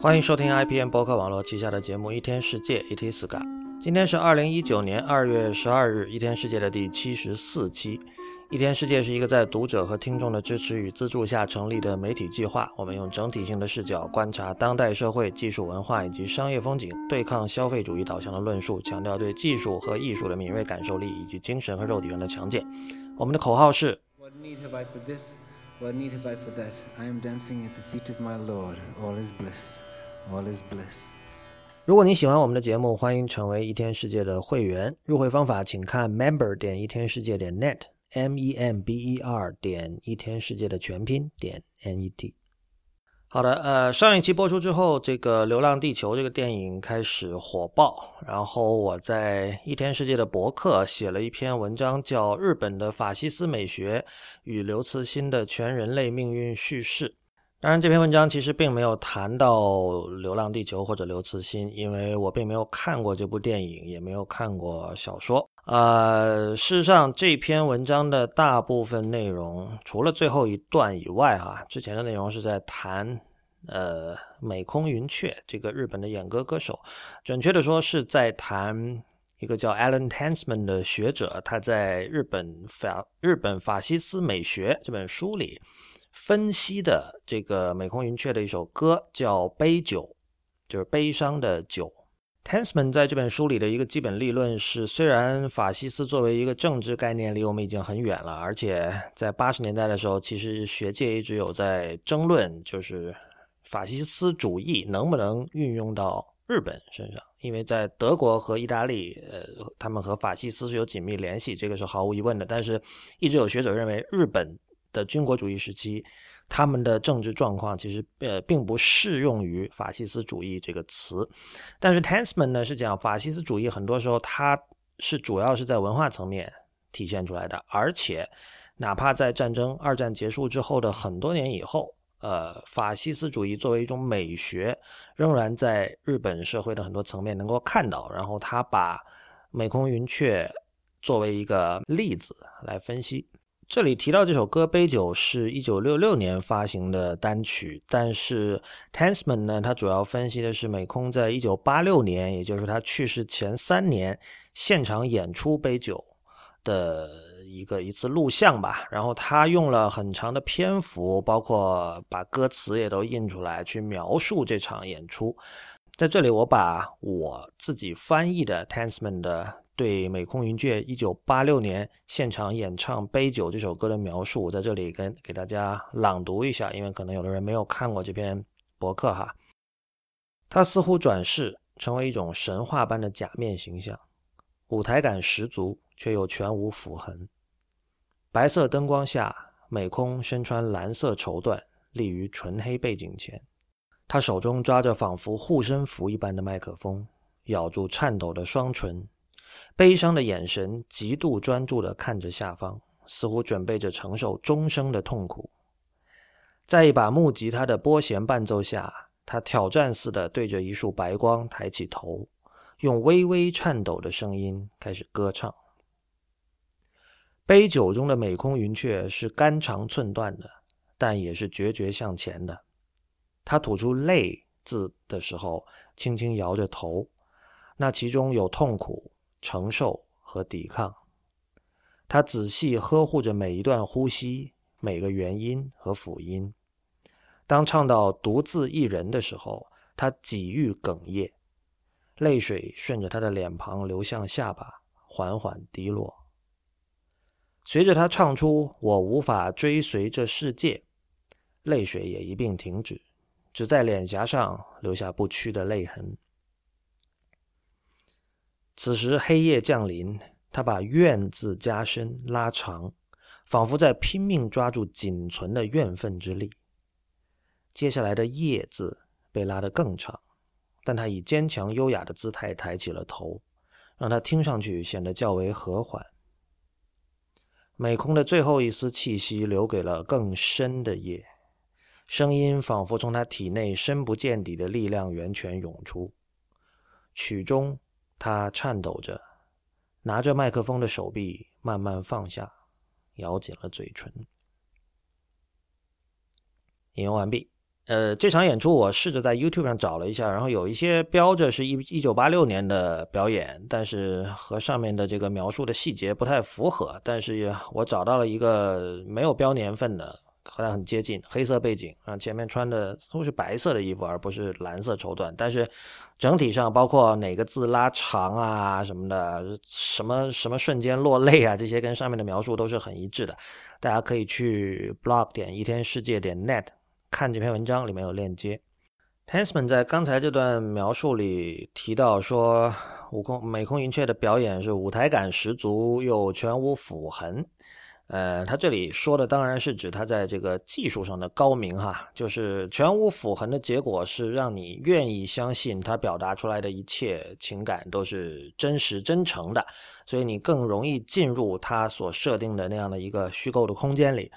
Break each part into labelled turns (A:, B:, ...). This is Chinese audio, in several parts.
A: 欢迎收听 IPN 博客网络旗下的节目《一天世界》，It is ga。今天是二零一九年二月十二日，《一天世界》的第七十四期。《一天世界》是一个在读者和听众的支持与资助下成立的媒体计划。我们用整体性的视角观察当代社会、技术文化以及商业风景，对抗消费主义导向的论述，强调对技术和艺术的敏锐感受力以及精神和肉体上的强健。我们的口号是。
B: What need have I for this? What need have I for that? I am dancing at the feet of my Lord. All is bliss. All is bliss.
A: 如果你喜欢我们的节目，欢迎成为一天世界的会员。入会方法请看 member 点一天世界点 net，m e m b e r 点一天世界的全拼点 n e t。好的，呃，上一期播出之后，这个《流浪地球》这个电影开始火爆，然后我在一天世界的博客写了一篇文章，叫《日本的法西斯美学与刘慈欣的全人类命运叙事》。当然，这篇文章其实并没有谈到《流浪地球》或者刘慈欣，因为我并没有看过这部电影，也没有看过小说。呃，事实上，这篇文章的大部分内容，除了最后一段以外，哈，之前的内容是在谈，呃，美空云雀这个日本的演歌歌手，准确的说是在谈一个叫 Alan Tansman 的学者，他在日本法日本法西斯美学这本书里。分析的这个美空云雀的一首歌叫《杯酒》，就是悲伤的酒。Tansman 在这本书里的一个基本立论是：虽然法西斯作为一个政治概念离我们已经很远了，而且在八十年代的时候，其实学界一直有在争论，就是法西斯主义能不能运用到日本身上，因为在德国和意大利，呃，他们和法西斯是有紧密联系，这个是毫无疑问的。但是，一直有学者认为日本。的军国主义时期，他们的政治状况其实呃并不适用于法西斯主义这个词，但是 Tansman 呢是讲法西斯主义很多时候它是主要是在文化层面体现出来的，而且哪怕在战争二战结束之后的很多年以后，呃，法西斯主义作为一种美学，仍然在日本社会的很多层面能够看到，然后他把美空云雀作为一个例子来分析。这里提到这首歌《杯酒》是一九六六年发行的单曲，但是 Tansman 呢，他主要分析的是美空在一九八六年，也就是他去世前三年现场演出《杯酒》的一个一次录像吧。然后他用了很长的篇幅，包括把歌词也都印出来，去描述这场演出。在这里，我把我自己翻译的 Tansman 的。对美空云雀一九八六年现场演唱《杯酒》这首歌的描述，我在这里跟给大家朗读一下，因为可能有的人没有看过这篇博客哈。他似乎转世成为一种神话般的假面形象，舞台感十足，却又全无符痕。白色灯光下，美空身穿蓝色绸缎，立于纯黑背景前，他手中抓着仿佛护身符一般的麦克风，咬住颤抖的双唇。悲伤的眼神，极度专注地看着下方，似乎准备着承受终生的痛苦。在一把木吉他的拨弦伴奏下，他挑战似的对着一束白光抬起头，用微微颤抖的声音开始歌唱。杯酒中的美空云雀是肝肠寸断的，但也是决绝向前的。他吐出“泪”字的时候，轻轻摇着头，那其中有痛苦。承受和抵抗，他仔细呵护着每一段呼吸、每个元音和辅音。当唱到“独自一人”的时候，他几欲哽咽，泪水顺着他的脸庞流向下巴，缓缓滴落。随着他唱出“我无法追随这世界”，泪水也一并停止，只在脸颊上留下不屈的泪痕。此时黑夜降临，他把“怨”字加深拉长，仿佛在拼命抓住仅存的怨愤之力。接下来的“夜”字被拉得更长，但他以坚强优雅的姿态抬起了头，让他听上去显得较为和缓。美空的最后一丝气息留给了更深的夜，声音仿佛从他体内深不见底的力量源泉涌出，曲中。他颤抖着，拿着麦克风的手臂慢慢放下，咬紧了嘴唇。引用完毕。呃，这场演出我试着在 YouTube 上找了一下，然后有一些标着是一一九八六年的表演，但是和上面的这个描述的细节不太符合。但是我找到了一个没有标年份的，和它很接近，黑色背景啊，前面穿的都是白色的衣服，而不是蓝色绸缎。但是整体上，包括哪个字拉长啊什么的，什么什么瞬间落泪啊，这些跟上面的描述都是很一致的。大家可以去 blog 点一天世界点 net。看这篇文章里面有链接。Tansman 在刚才这段描述里提到说，悟空美空云雀的表演是舞台感十足又全无斧痕。呃，他这里说的当然是指他在这个技术上的高明哈，就是全无斧痕的结果是让你愿意相信他表达出来的一切情感都是真实真诚的，所以你更容易进入他所设定的那样的一个虚构的空间里。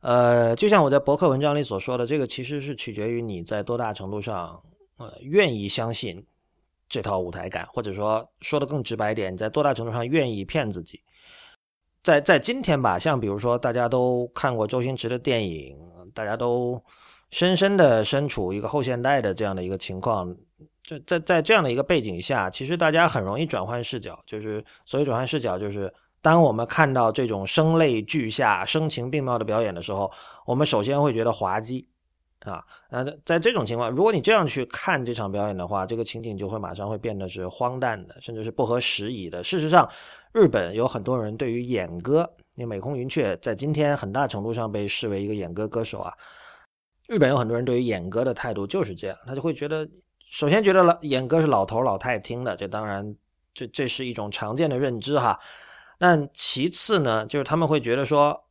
A: 呃，就像我在博客文章里所说的，这个其实是取决于你在多大程度上，呃，愿意相信这套舞台感，或者说说的更直白一点，你在多大程度上愿意骗自己。在在今天吧，像比如说大家都看过周星驰的电影，大家都深深的身处一个后现代的这样的一个情况，在在在这样的一个背景下，其实大家很容易转换视角，就是所谓转换视角，就是。当我们看到这种声泪俱下、声情并茂的表演的时候，我们首先会觉得滑稽，啊，那在这种情况，如果你这样去看这场表演的话，这个情景就会马上会变得是荒诞的，甚至是不合时宜的。事实上，日本有很多人对于演歌，因为美空云雀在今天很大程度上被视为一个演歌歌手啊。日本有很多人对于演歌的态度就是这样，他就会觉得，首先觉得老演歌是老头老太听的，这当然，这这是一种常见的认知哈。但其次呢，就是他们会觉得说，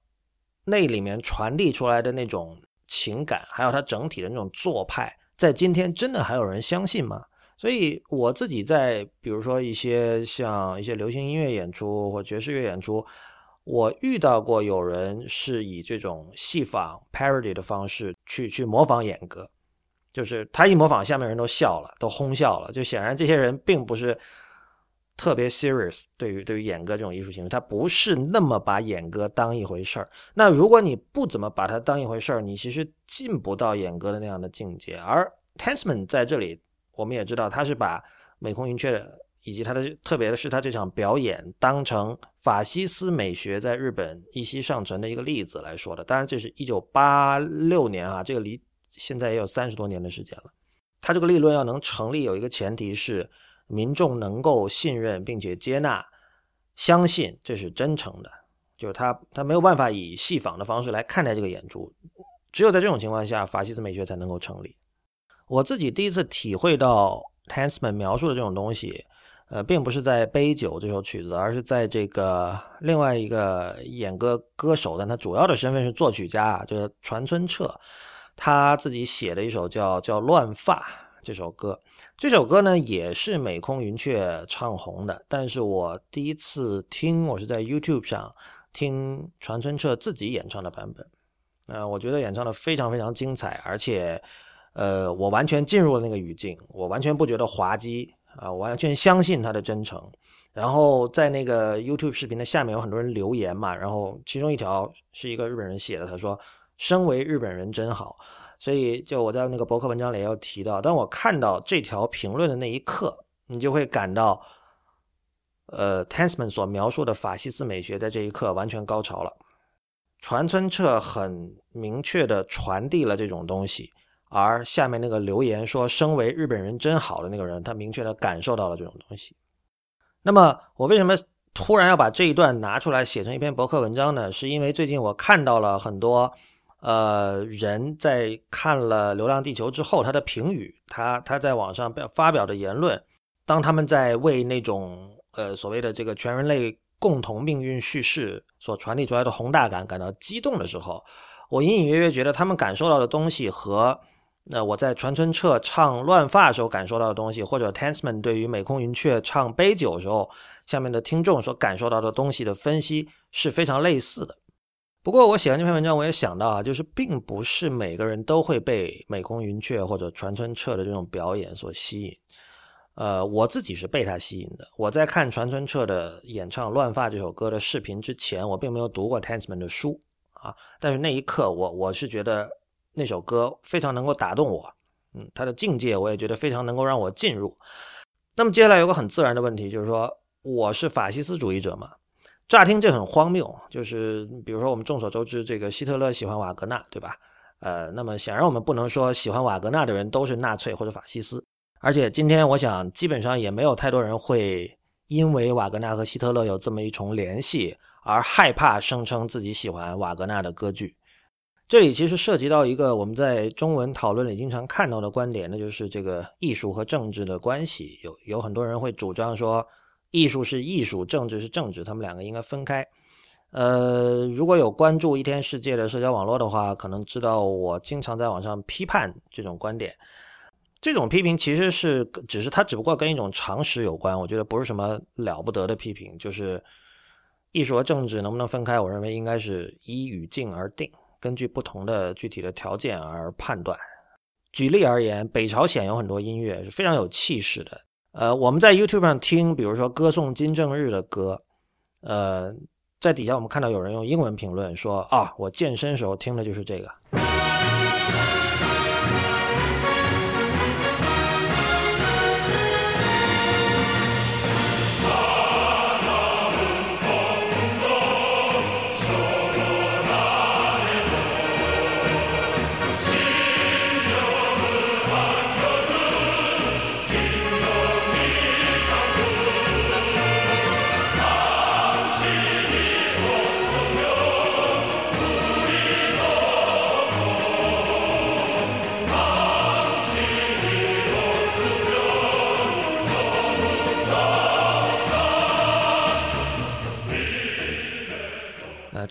A: 那里面传递出来的那种情感，还有它整体的那种做派，在今天真的还有人相信吗？所以我自己在，比如说一些像一些流行音乐演出或爵士乐演出，我遇到过有人是以这种戏仿 parody 的方式去去模仿演歌，就是他一模仿，下面人都笑了，都哄笑了，就显然这些人并不是。特别 serious，对于对于演歌这种艺术形式，他不是那么把演歌当一回事儿。那如果你不怎么把它当一回事儿，你其实进不到演歌的那样的境界。而 Tansman 在这里，我们也知道他是把美空云雀以及他的特别的是他这场表演当成法西斯美学在日本一息尚存的一个例子来说的。当然，这是一九八六年啊，这个离现在也有三十多年的时间了。他这个立论要能成立，有一个前提是。民众能够信任并且接纳、相信这是真诚的，就是他他没有办法以戏仿的方式来看待这个演出，只有在这种情况下，法西斯美学才能够成立。我自己第一次体会到 Tansman 描述的这种东西，呃，并不是在《杯酒》这首曲子，而是在这个另外一个演歌歌手，但他主要的身份是作曲家，就是船村彻，他自己写的一首叫叫《乱发》这首歌。这首歌呢也是美空云雀唱红的，但是我第一次听，我是在 YouTube 上听船村彻自己演唱的版本，呃，我觉得演唱的非常非常精彩，而且，呃，我完全进入了那个语境，我完全不觉得滑稽啊，我完全相信他的真诚。然后在那个 YouTube 视频的下面有很多人留言嘛，然后其中一条是一个日本人写的，他说：“身为日本人真好。”所以，就我在那个博客文章里也有提到，当我看到这条评论的那一刻，你就会感到，呃，Tansman 所描述的法西斯美学在这一刻完全高潮了。传村彻很明确的传递了这种东西，而下面那个留言说“身为日本人真好”的那个人，他明确的感受到了这种东西。那么，我为什么突然要把这一段拿出来写成一篇博客文章呢？是因为最近我看到了很多。呃，人在看了《流浪地球》之后，他的评语，他他在网上表发表的言论，当他们在为那种呃所谓的这个全人类共同命运叙事所传递出来的宏大感感到激动的时候，我隐隐约约觉得他们感受到的东西和那我在船村彻唱《乱发》时候感受到的东西，或者 Tansman 对于美空云雀唱《杯酒》时候下面的听众所感受到的东西的分析是非常类似的。不过我写完这篇文章，我也想到啊，就是并不是每个人都会被美空云雀或者船村彻的这种表演所吸引。呃，我自己是被他吸引的。我在看船村彻的演唱《乱发》这首歌的视频之前，我并没有读过 Tansman 的书啊。但是那一刻，我我是觉得那首歌非常能够打动我，嗯，他的境界我也觉得非常能够让我进入。那么接下来有个很自然的问题，就是说我是法西斯主义者嘛？乍听这很荒谬，就是比如说我们众所周知，这个希特勒喜欢瓦格纳，对吧？呃，那么显然我们不能说喜欢瓦格纳的人都是纳粹或者法西斯。而且今天我想基本上也没有太多人会因为瓦格纳和希特勒有这么一重联系而害怕声称自己喜欢瓦格纳的歌剧。这里其实涉及到一个我们在中文讨论里经常看到的观点，那就是这个艺术和政治的关系。有有很多人会主张说，艺术是艺术，政治是政治，他们两个应该分开。呃，如果有关注一天世界的社交网络的话，可能知道我经常在网上批判这种观点。这种批评其实是只是它只不过跟一种常识有关，我觉得不是什么了不得的批评。就是艺术和政治能不能分开，我认为应该是依语境而定。根据不同的具体的条件而判断。举例而言，北朝鲜有很多音乐是非常有气势的。呃，我们在 YouTube 上听，比如说歌颂金正日的歌，呃，在底下我们看到有人用英文评论说：“啊，我健身时候听的就是这个。”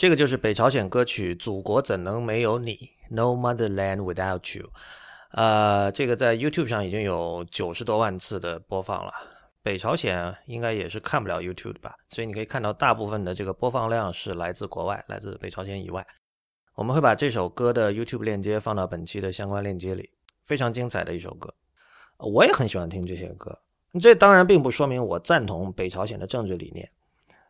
A: 这个就是北朝鲜歌曲《祖国怎能没有你》（No Motherland Without You）。呃，这个在 YouTube 上已经有九十多万次的播放了。北朝鲜应该也是看不了 YouTube 的吧？所以你可以看到，大部分的这个播放量是来自国外，来自北朝鲜以外。我们会把这首歌的 YouTube 链接放到本期的相关链接里，非常精彩的一首歌。我也很喜欢听这些歌。这当然并不说明我赞同北朝鲜的政治理念。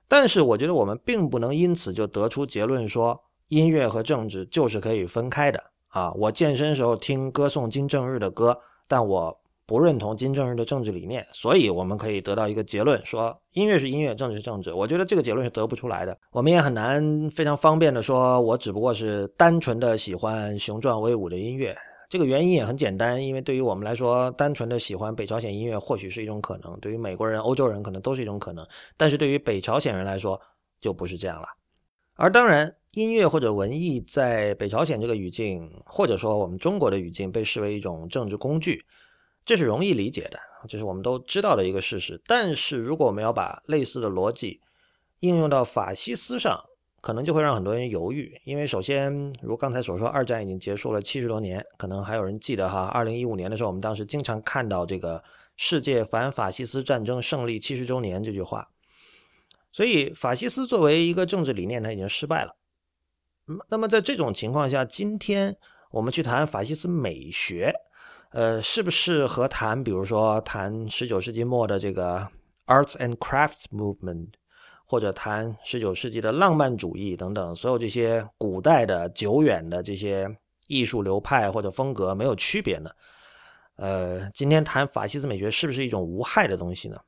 A: 但是我觉得我们并不能因此就得出结论说音乐和政治就是可以分开的啊！我健身时候听歌颂金正日的歌，但我不认同金正日的政治理念，所以我们可以得到一个结论说音乐是音乐，政治是政治。我觉得这个结论是得不出来的。我们也很难非常方便的说，我只不过是单纯的喜欢雄壮威武的音乐。这个原因也很简单，因为对于我们来说，单纯的喜欢北朝鲜音乐或许是一种可能；对于美国人、欧洲人可能都是一种可能，但是对于北朝鲜人来说就不是这样了。而当然，音乐或者文艺在北朝鲜这个语境，或者说我们中国的语境，被视为一种政治工具，这是容易理解的，这是我们都知道的一个事实。但是如果我们要把类似的逻辑应用到法西斯上，可能就会让很多人犹豫，因为首先，如刚才所说，二战已经结束了七十多年，可能还有人记得哈，二零一五年的时候，我们当时经常看到这个“世界反法西斯战争胜利七十周年”这句话，所以法西斯作为一个政治理念，它已经失败了。那么在这种情况下，今天我们去谈法西斯美学，呃，是不是和谈，比如说谈十九世纪末的这个 Arts and Crafts Movement？或者谈十九世纪的浪漫主义等等，所有这些古代的、久远的这些艺术流派或者风格没有区别呢？呃，今天谈法西斯美学是不是一种无害的东西呢？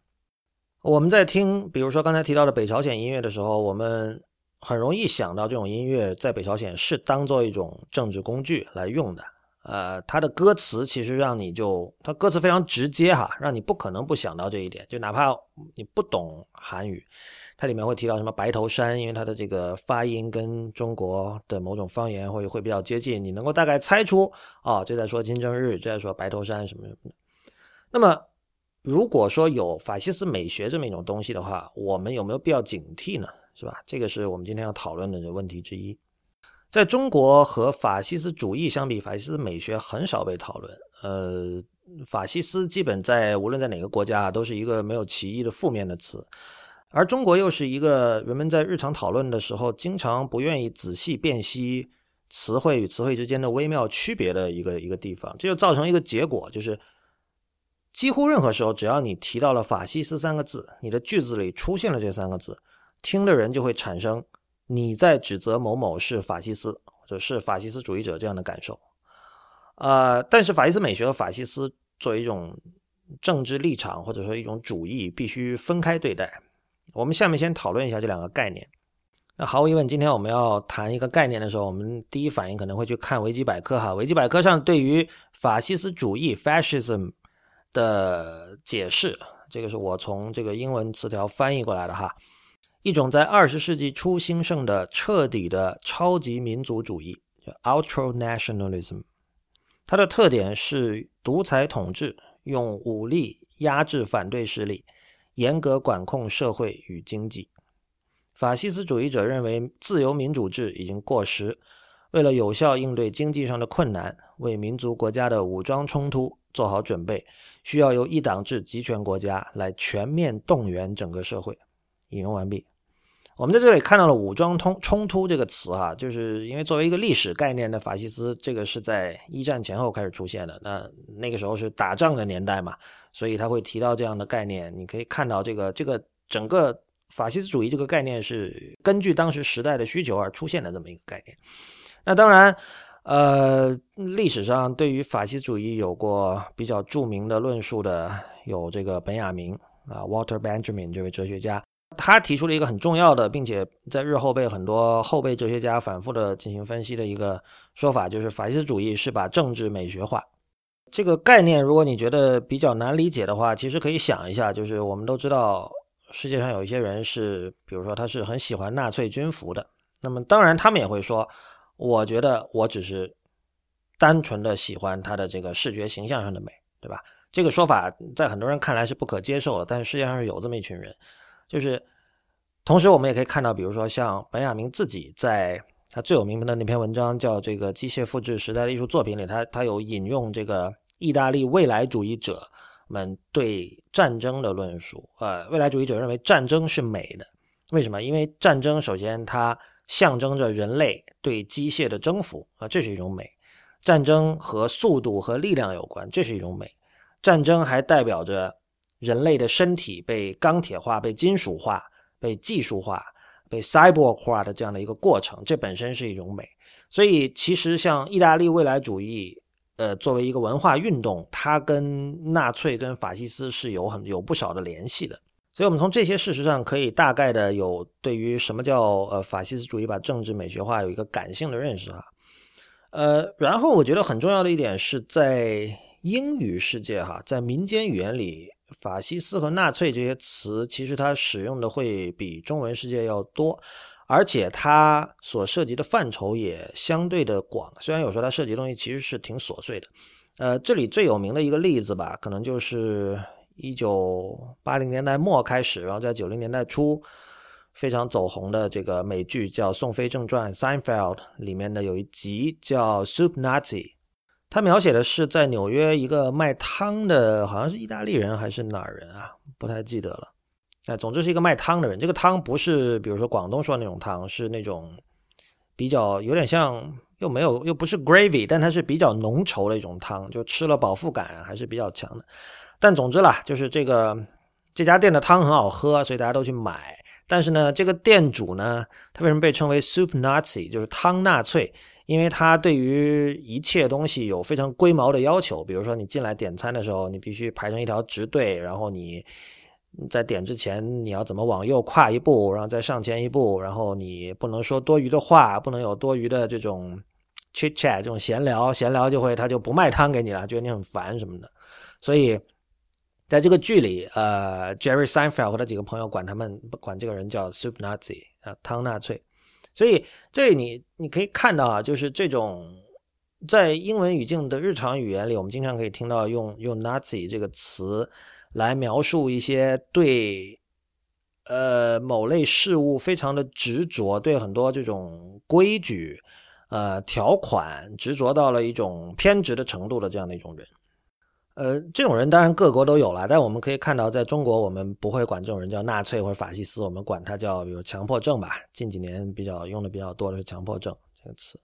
A: 我们在听，比如说刚才提到的北朝鲜音乐的时候，我们很容易想到这种音乐在北朝鲜是当做一种政治工具来用的。呃，它的歌词其实让你就，它歌词非常直接哈，让你不可能不想到这一点，就哪怕你不懂韩语。它里面会提到什么白头山，因为它的这个发音跟中国的某种方言会会比较接近，你能够大概猜出哦，这在说金正日，这在说白头山什么什么的。那么，如果说有法西斯美学这么一种东西的话，我们有没有必要警惕呢？是吧？这个是我们今天要讨论的问题之一。在中国和法西斯主义相比，法西斯美学很少被讨论。呃，法西斯基本在无论在哪个国家都是一个没有歧义的负面的词。而中国又是一个人们在日常讨论的时候，经常不愿意仔细辨析词汇与词汇之间的微妙区别的一个一个地方，这就造成一个结果，就是几乎任何时候，只要你提到了“法西斯”三个字，你的句子里出现了这三个字，听的人就会产生你在指责某某是法西斯或者是法西斯主义者这样的感受。呃，但是法西斯美学和法西斯作为一种政治立场或者说一种主义，必须分开对待。我们下面先讨论一下这两个概念。那毫无疑问，今天我们要谈一个概念的时候，我们第一反应可能会去看维基百科哈。维基百科上对于法西斯主义 （fascism） 的解释，这个是我从这个英文词条翻译过来的哈。一种在二十世纪初兴盛的彻底的超级民族主义，叫 ultra nationalism。它的特点是独裁统治，用武力压制反对势力，严格管控社会与经济。法西斯主义者认为自由民主制已经过时，为了有效应对经济上的困难，为民族国家的武装冲突做好准备，需要由一党制集权国家来全面动员整个社会。引用完毕。我们在这里看到了“武装冲冲突”这个词，哈，就是因为作为一个历史概念的法西斯，这个是在一战前后开始出现的。那那个时候是打仗的年代嘛，所以他会提到这样的概念。你可以看到，这个这个整个。法西斯主义这个概念是根据当时时代的需求而出现的这么一个概念。那当然，呃，历史上对于法西斯主义有过比较著名的论述的有这个本雅明啊，Walter Benjamin 这位哲学家，他提出了一个很重要的，并且在日后被很多后辈哲学家反复的进行分析的一个说法，就是法西斯主义是把政治美学化。这个概念，如果你觉得比较难理解的话，其实可以想一下，就是我们都知道。世界上有一些人是，比如说他是很喜欢纳粹军服的，那么当然他们也会说，我觉得我只是单纯的喜欢他的这个视觉形象上的美，对吧？这个说法在很多人看来是不可接受的，但是世界上是有这么一群人，就是同时我们也可以看到，比如说像本雅明自己在他最有名的那篇文章叫《这个机械复制时代的艺术作品》里，他他有引用这个意大利未来主义者。们对战争的论述，呃，未来主义者认为战争是美的，为什么？因为战争首先它象征着人类对机械的征服，啊，这是一种美。战争和速度和力量有关，这是一种美。战争还代表着人类的身体被钢铁化、被金属化、被技术化、被 cyborg 化的这样的一个过程，这本身是一种美。所以，其实像意大利未来主义。呃，作为一个文化运动，它跟纳粹、跟法西斯是有很有不少的联系的。所以，我们从这些事实上可以大概的有对于什么叫呃法西斯主义把政治美学化有一个感性的认识哈。呃，然后我觉得很重要的一点是在英语世界哈，在民间语言里，法西斯和纳粹这些词其实它使用的会比中文世界要多。而且它所涉及的范畴也相对的广，虽然有时候它涉及的东西其实是挺琐碎的。呃，这里最有名的一个例子吧，可能就是一九八零年代末开始，然后在九零年代初非常走红的这个美剧叫《宋飞正传》（Seinfeld） 里面的有一集叫《Soup Nazi》，它描写的是在纽约一个卖汤的，好像是意大利人还是哪儿人啊，不太记得了。哎，总之是一个卖汤的人。这个汤不是，比如说广东说的那种汤，是那种比较有点像，又没有又不是 gravy，但它是比较浓稠的一种汤，就吃了饱腹感还是比较强的。但总之啦，就是这个这家店的汤很好喝，所以大家都去买。但是呢，这个店主呢，他为什么被称为 soup Nazi，就是汤纳粹？因为他对于一切东西有非常龟毛的要求。比如说你进来点餐的时候，你必须排成一条直队，然后你。在点之前，你要怎么往右跨一步，然后再上前一步，然后你不能说多余的话，不能有多余的这种 chit chat 这种闲聊，闲聊就会他就不卖汤给你了，觉得你很烦什么的。所以在这个剧里，呃，Jerry Seinfeld 和他几个朋友管他们管这个人叫 Soup Nazi 啊，汤纳粹。所以这里你你可以看到啊，就是这种在英文语境的日常语言里，我们经常可以听到用用 Nazi 这个词。来描述一些对，呃某类事物非常的执着，对很多这种规矩、呃条款执着到了一种偏执的程度的这样的一种人，呃，这种人当然各国都有了，但我们可以看到，在中国我们不会管这种人叫纳粹或者法西斯，我们管他叫比如强迫症吧。近几年比较用的比较多的是强迫症这个词。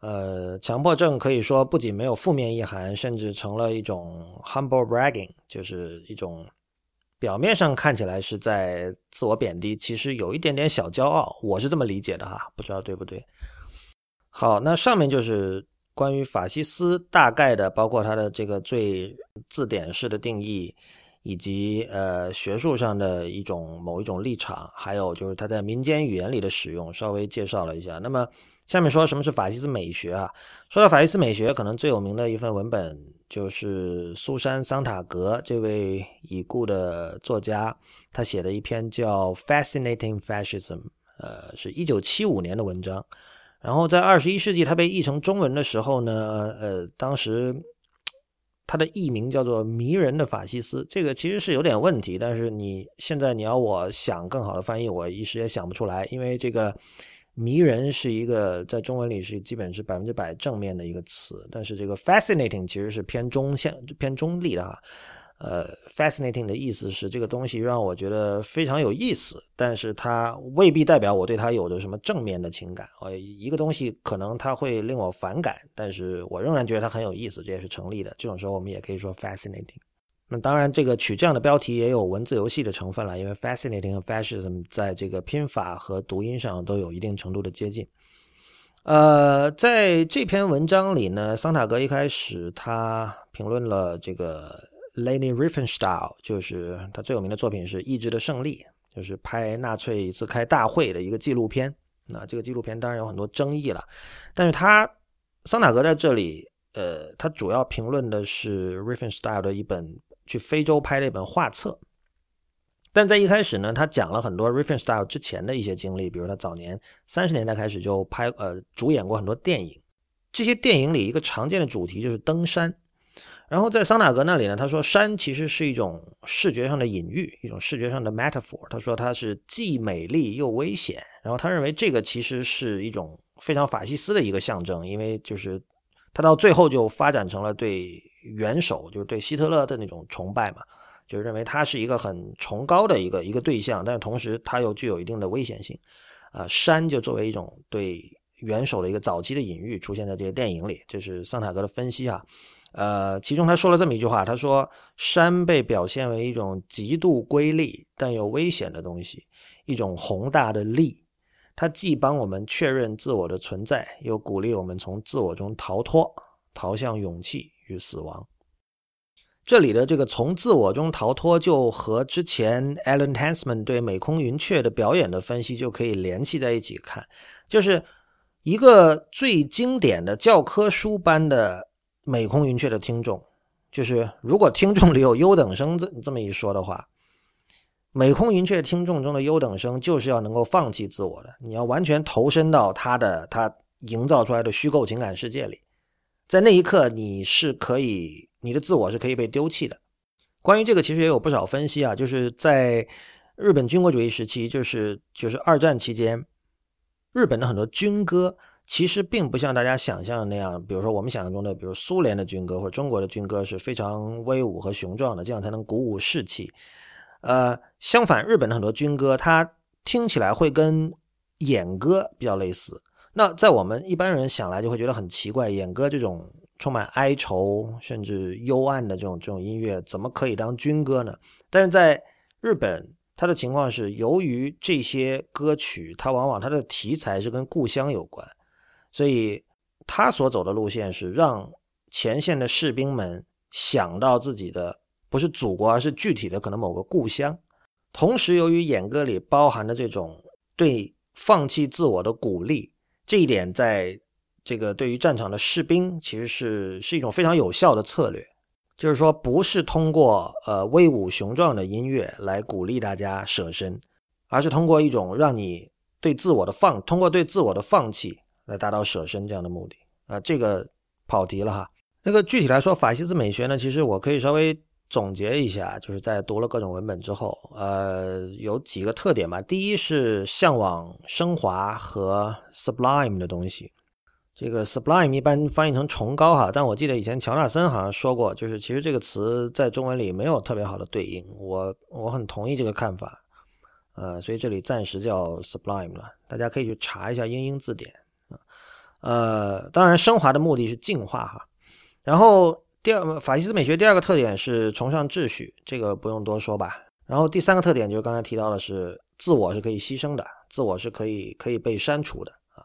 A: 呃，强迫症可以说不仅没有负面意涵，甚至成了一种 humble bragging，就是一种表面上看起来是在自我贬低，其实有一点点小骄傲。我是这么理解的哈，不知道对不对。好，那上面就是关于法西斯大概的，包括它的这个最字典式的定义，以及呃学术上的一种某一种立场，还有就是它在民间语言里的使用，稍微介绍了一下。那么下面说什么是法西斯美学啊？说到法西斯美学，可能最有名的一份文本就是苏珊·桑塔格这位已故的作家，他写的一篇叫《Fascinating Fascism》，呃，是一九七五年的文章。然后在二十一世纪，它被译成中文的时候呢，呃，当时它的译名叫做《迷人的法西斯》，这个其实是有点问题。但是你现在你要我想更好的翻译，我一时也想不出来，因为这个。迷人是一个在中文里是基本是百分之百正面的一个词，但是这个 fascinating 其实是偏中线偏中立的哈。呃，fascinating 的意思是这个东西让我觉得非常有意思，但是它未必代表我对它有着什么正面的情感。呃，一个东西可能它会令我反感，但是我仍然觉得它很有意思，这也是成立的。这种时候我们也可以说 fascinating。那当然，这个取这样的标题也有文字游戏的成分了，因为 fascinating 和 fascism 在这个拼法和读音上都有一定程度的接近。呃，在这篇文章里呢，桑塔格一开始他评论了这个 Leni Riefenstahl，就是他最有名的作品是《意志的胜利》，就是拍纳粹一次开大会的一个纪录片。那这个纪录片当然有很多争议了，但是他桑塔格在这里，呃，他主要评论的是 Riefenstahl 的一本。去非洲拍的一本画册，但在一开始呢，他讲了很多 Riefenstahl 之前的一些经历，比如他早年三十年代开始就拍呃主演过很多电影，这些电影里一个常见的主题就是登山。然后在桑塔格那里呢，他说山其实是一种视觉上的隐喻，一种视觉上的 metaphor。他说它是既美丽又危险。然后他认为这个其实是一种非常法西斯的一个象征，因为就是他到最后就发展成了对。元首就是对希特勒的那种崇拜嘛，就是认为他是一个很崇高的一个一个对象，但是同时他又具有一定的危险性。啊，山就作为一种对元首的一个早期的隐喻，出现在这些电影里。这是桑塔格的分析哈。呃，其中他说了这么一句话，他说：“山被表现为一种极度瑰丽但又危险的东西，一种宏大的力。它既帮我们确认自我的存在，又鼓励我们从自我中逃脱，逃向勇气。”与死亡，这里的这个从自我中逃脱，就和之前 Alan Hansman 对美空云雀的表演的分析就可以联系在一起看，就是一个最经典的教科书般的美空云雀的听众，就是如果听众里有优等生这这么一说的话，美空云雀听众中的优等生就是要能够放弃自我的，你要完全投身到他的他营造出来的虚构情感世界里。在那一刻，你是可以，你的自我是可以被丢弃的。关于这个，其实也有不少分析啊，就是在日本军国主义时期，就是就是二战期间，日本的很多军歌其实并不像大家想象的那样，比如说我们想象中的，比如苏联的军歌或者中国的军歌是非常威武和雄壮的，这样才能鼓舞士气。呃，相反，日本的很多军歌，它听起来会跟演歌比较类似。那在我们一般人想来就会觉得很奇怪，演歌这种充满哀愁甚至幽暗的这种这种音乐，怎么可以当军歌呢？但是在日本，它的情况是，由于这些歌曲，它往往它的题材是跟故乡有关，所以他所走的路线是让前线的士兵们想到自己的不是祖国，而是具体的可能某个故乡。同时，由于演歌里包含的这种对放弃自我的鼓励。这一点在这个对于战场的士兵，其实是是一种非常有效的策略，就是说不是通过呃威武雄壮的音乐来鼓励大家舍身，而是通过一种让你对自我的放，通过对自我的放弃来达到舍身这样的目的啊。这个跑题了哈。那个具体来说，法西斯美学呢，其实我可以稍微。总结一下，就是在读了各种文本之后，呃，有几个特点吧。第一是向往升华和 sublime 的东西。这个 sublime 一般翻译成崇高哈，但我记得以前乔纳森好像说过，就是其实这个词在中文里没有特别好的对应。我我很同意这个看法，呃，所以这里暂时叫 sublime 了。大家可以去查一下英英字典。呃，当然升华的目的是净化哈，然后。第二，法西斯美学第二个特点是崇尚秩序，这个不用多说吧。然后第三个特点就是刚才提到的是自我是可以牺牲的，自我是可以可以被删除的啊。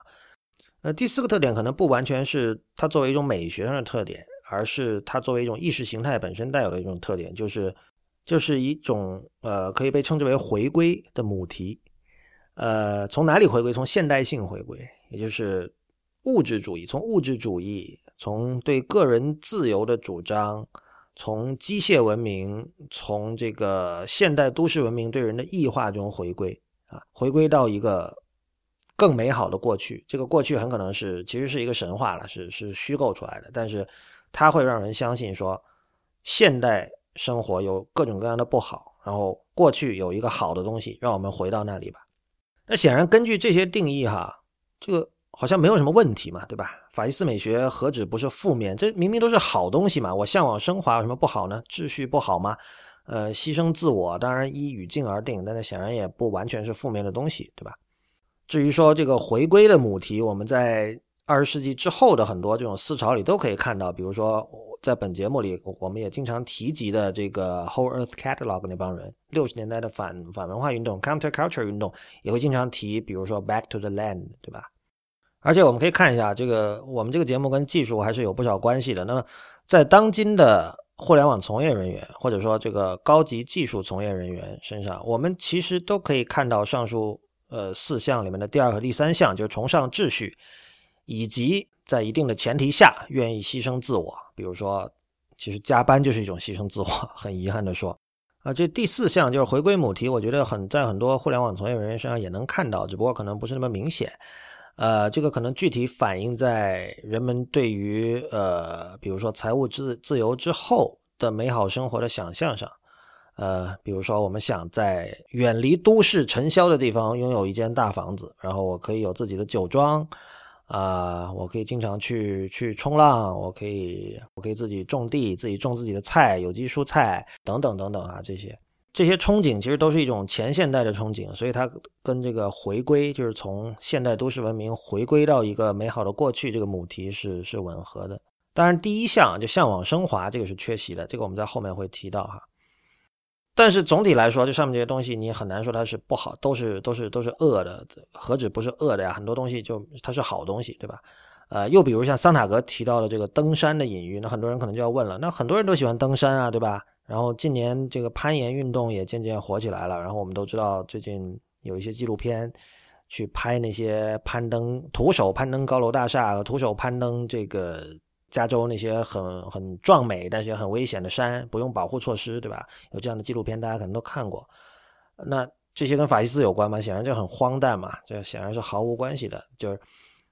A: 呃，第四个特点可能不完全是它作为一种美学上的特点，而是它作为一种意识形态本身带有的一种特点，就是就是一种呃可以被称之为回归的母题。呃，从哪里回归？从现代性回归，也就是物质主义，从物质主义，从对个人自由的主张，从机械文明，从这个现代都市文明对人的异化中回归啊，回归到一个。更美好的过去，这个过去很可能是其实是一个神话了，是是虚构出来的，但是它会让人相信说，现代生活有各种各样的不好，然后过去有一个好的东西，让我们回到那里吧。那显然根据这些定义哈，这个好像没有什么问题嘛，对吧？法西斯美学何止不是负面，这明明都是好东西嘛。我向往升华有什么不好呢？秩序不好吗？呃，牺牲自我当然依语境而定，但是显然也不完全是负面的东西，对吧？至于说这个回归的母题，我们在二十世纪之后的很多这种思潮里都可以看到。比如说，在本节目里，我们也经常提及的这个 Whole Earth Catalog 那帮人，六十年代的反反文化运动 （Counterculture 运动）也会经常提，比如说 Back to the Land，对吧？而且我们可以看一下，这个我们这个节目跟技术还是有不少关系的。那么，在当今的互联网从业人员，或者说这个高级技术从业人员身上，我们其实都可以看到上述。呃，四项里面的第二和第三项就是崇尚秩序，以及在一定的前提下愿意牺牲自我。比如说，其实加班就是一种牺牲自我。很遗憾的说，啊，这第四项就是回归母题，我觉得很在很多互联网从业人员身上也能看到，只不过可能不是那么明显。呃，这个可能具体反映在人们对于呃，比如说财务自自由之后的美好生活的想象上。呃，比如说，我们想在远离都市尘嚣的地方拥有一间大房子，然后我可以有自己的酒庄，啊，我可以经常去去冲浪，我可以我可以自己种地，自己种自己的菜，有机蔬菜等等等等啊，这些这些憧憬其实都是一种前现代的憧憬，所以它跟这个回归，就是从现代都市文明回归到一个美好的过去这个母题是是吻合的。当然，第一项就向往升华，这个是缺席的，这个我们在后面会提到哈。但是总体来说，这上面这些东西你很难说它是不好，都是都是都是恶的，何止不是恶的呀？很多东西就它是好东西，对吧？呃，又比如像桑塔格提到的这个登山的隐喻，那很多人可能就要问了，那很多人都喜欢登山啊，对吧？然后近年这个攀岩运动也渐渐火起来了，然后我们都知道最近有一些纪录片去拍那些攀登、徒手攀登高楼大厦、徒手攀登这个。加州那些很很壮美但是也很危险的山，不用保护措施，对吧？有这样的纪录片，大家可能都看过。那这些跟法西斯有关吗？显然就很荒诞嘛，这显然是毫无关系的。就是，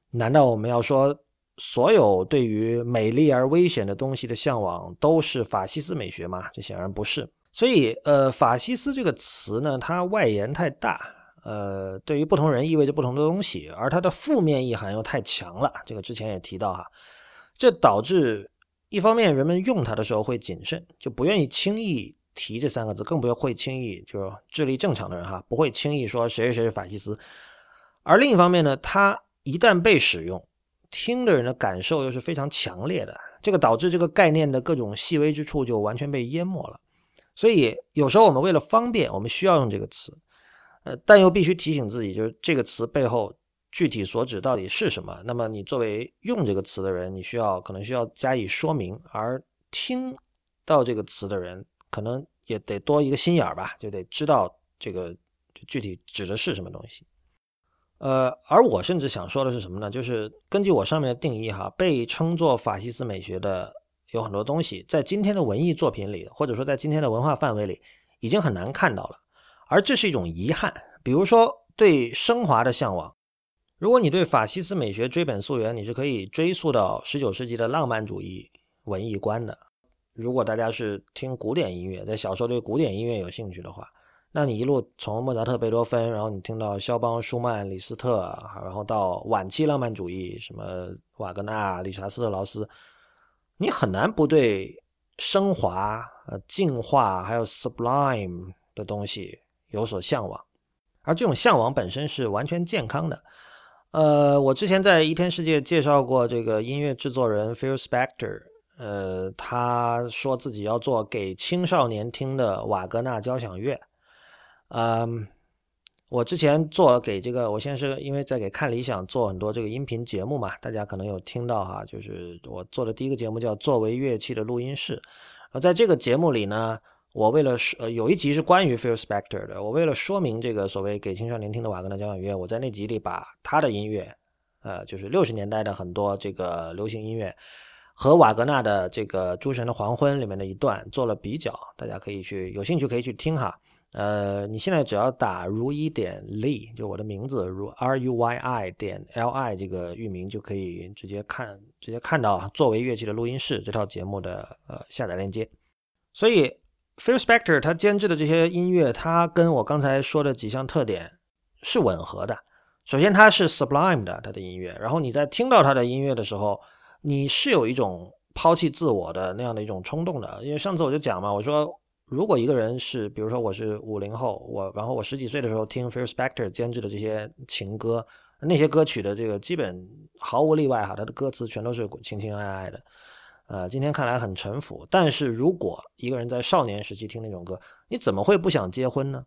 A: 难道我们要说所有对于美丽而危险的东西的向往都是法西斯美学吗？这显然不是。所以，呃，法西斯这个词呢，它外延太大，呃，对于不同人意味着不同的东西，而它的负面意涵又太强了。这个之前也提到哈。这导致一方面人们用它的时候会谨慎，就不愿意轻易提这三个字，更不要会轻易就是智力正常的人哈，不会轻易说谁谁谁是法西斯。而另一方面呢，它一旦被使用，听的人的感受又是非常强烈的，这个导致这个概念的各种细微之处就完全被淹没了。所以有时候我们为了方便，我们需要用这个词，呃，但又必须提醒自己，就是这个词背后。具体所指到底是什么？那么你作为用这个词的人，你需要可能需要加以说明，而听到这个词的人，可能也得多一个心眼儿吧，就得知道这个具体指的是什么东西。呃，而我甚至想说的是什么呢？就是根据我上面的定义哈，被称作法西斯美学的有很多东西，在今天的文艺作品里，或者说在今天的文化范围里，已经很难看到了，而这是一种遗憾。比如说对升华的向往。如果你对法西斯美学追本溯源，你是可以追溯到十九世纪的浪漫主义文艺观的。如果大家是听古典音乐，在小时候对古典音乐有兴趣的话，那你一路从莫扎特、贝多芬，然后你听到肖邦、舒曼、李斯特，然后到晚期浪漫主义，什么瓦格纳、理查斯特劳斯，你很难不对升华、呃进化还有 sublime 的东西有所向往，而这种向往本身是完全健康的。呃，我之前在一天世界介绍过这个音乐制作人 Phil Spector，呃，他说自己要做给青少年听的瓦格纳交响乐。嗯，我之前做给这个，我现在是因为在给看理想做很多这个音频节目嘛，大家可能有听到哈，就是我做的第一个节目叫《作为乐器的录音室》。而在这个节目里呢，我为了说呃有一集是关于 Phil Spector 的，我为了说明这个所谓给青少年听的瓦格纳交响乐，我在那集里把他的音乐，呃，就是六十年代的很多这个流行音乐和瓦格纳的这个《诸神的黄昏》里面的一段做了比较，大家可以去有兴趣可以去听哈。呃，你现在只要打如一点 Lee，就我的名字如 R U Y I 点 L I 这个域名，就可以直接看直接看到作为乐器的录音室这套节目的呃下载链接。所以 Phil Spector 他监制的这些音乐，它跟我刚才说的几项特点是吻合的。首先，它是 Sublime 的它的音乐，然后你在听到他的音乐的时候，你是有一种抛弃自我的那样的一种冲动的。因为上次我就讲嘛，我说。如果一个人是，比如说我是五零后，我然后我十几岁的时候听 Phil Spector 监制的这些情歌，那些歌曲的这个基本毫无例外哈，他的歌词全都是情情爱爱的，呃，今天看来很陈腐。但是如果一个人在少年时期听那种歌，你怎么会不想结婚呢？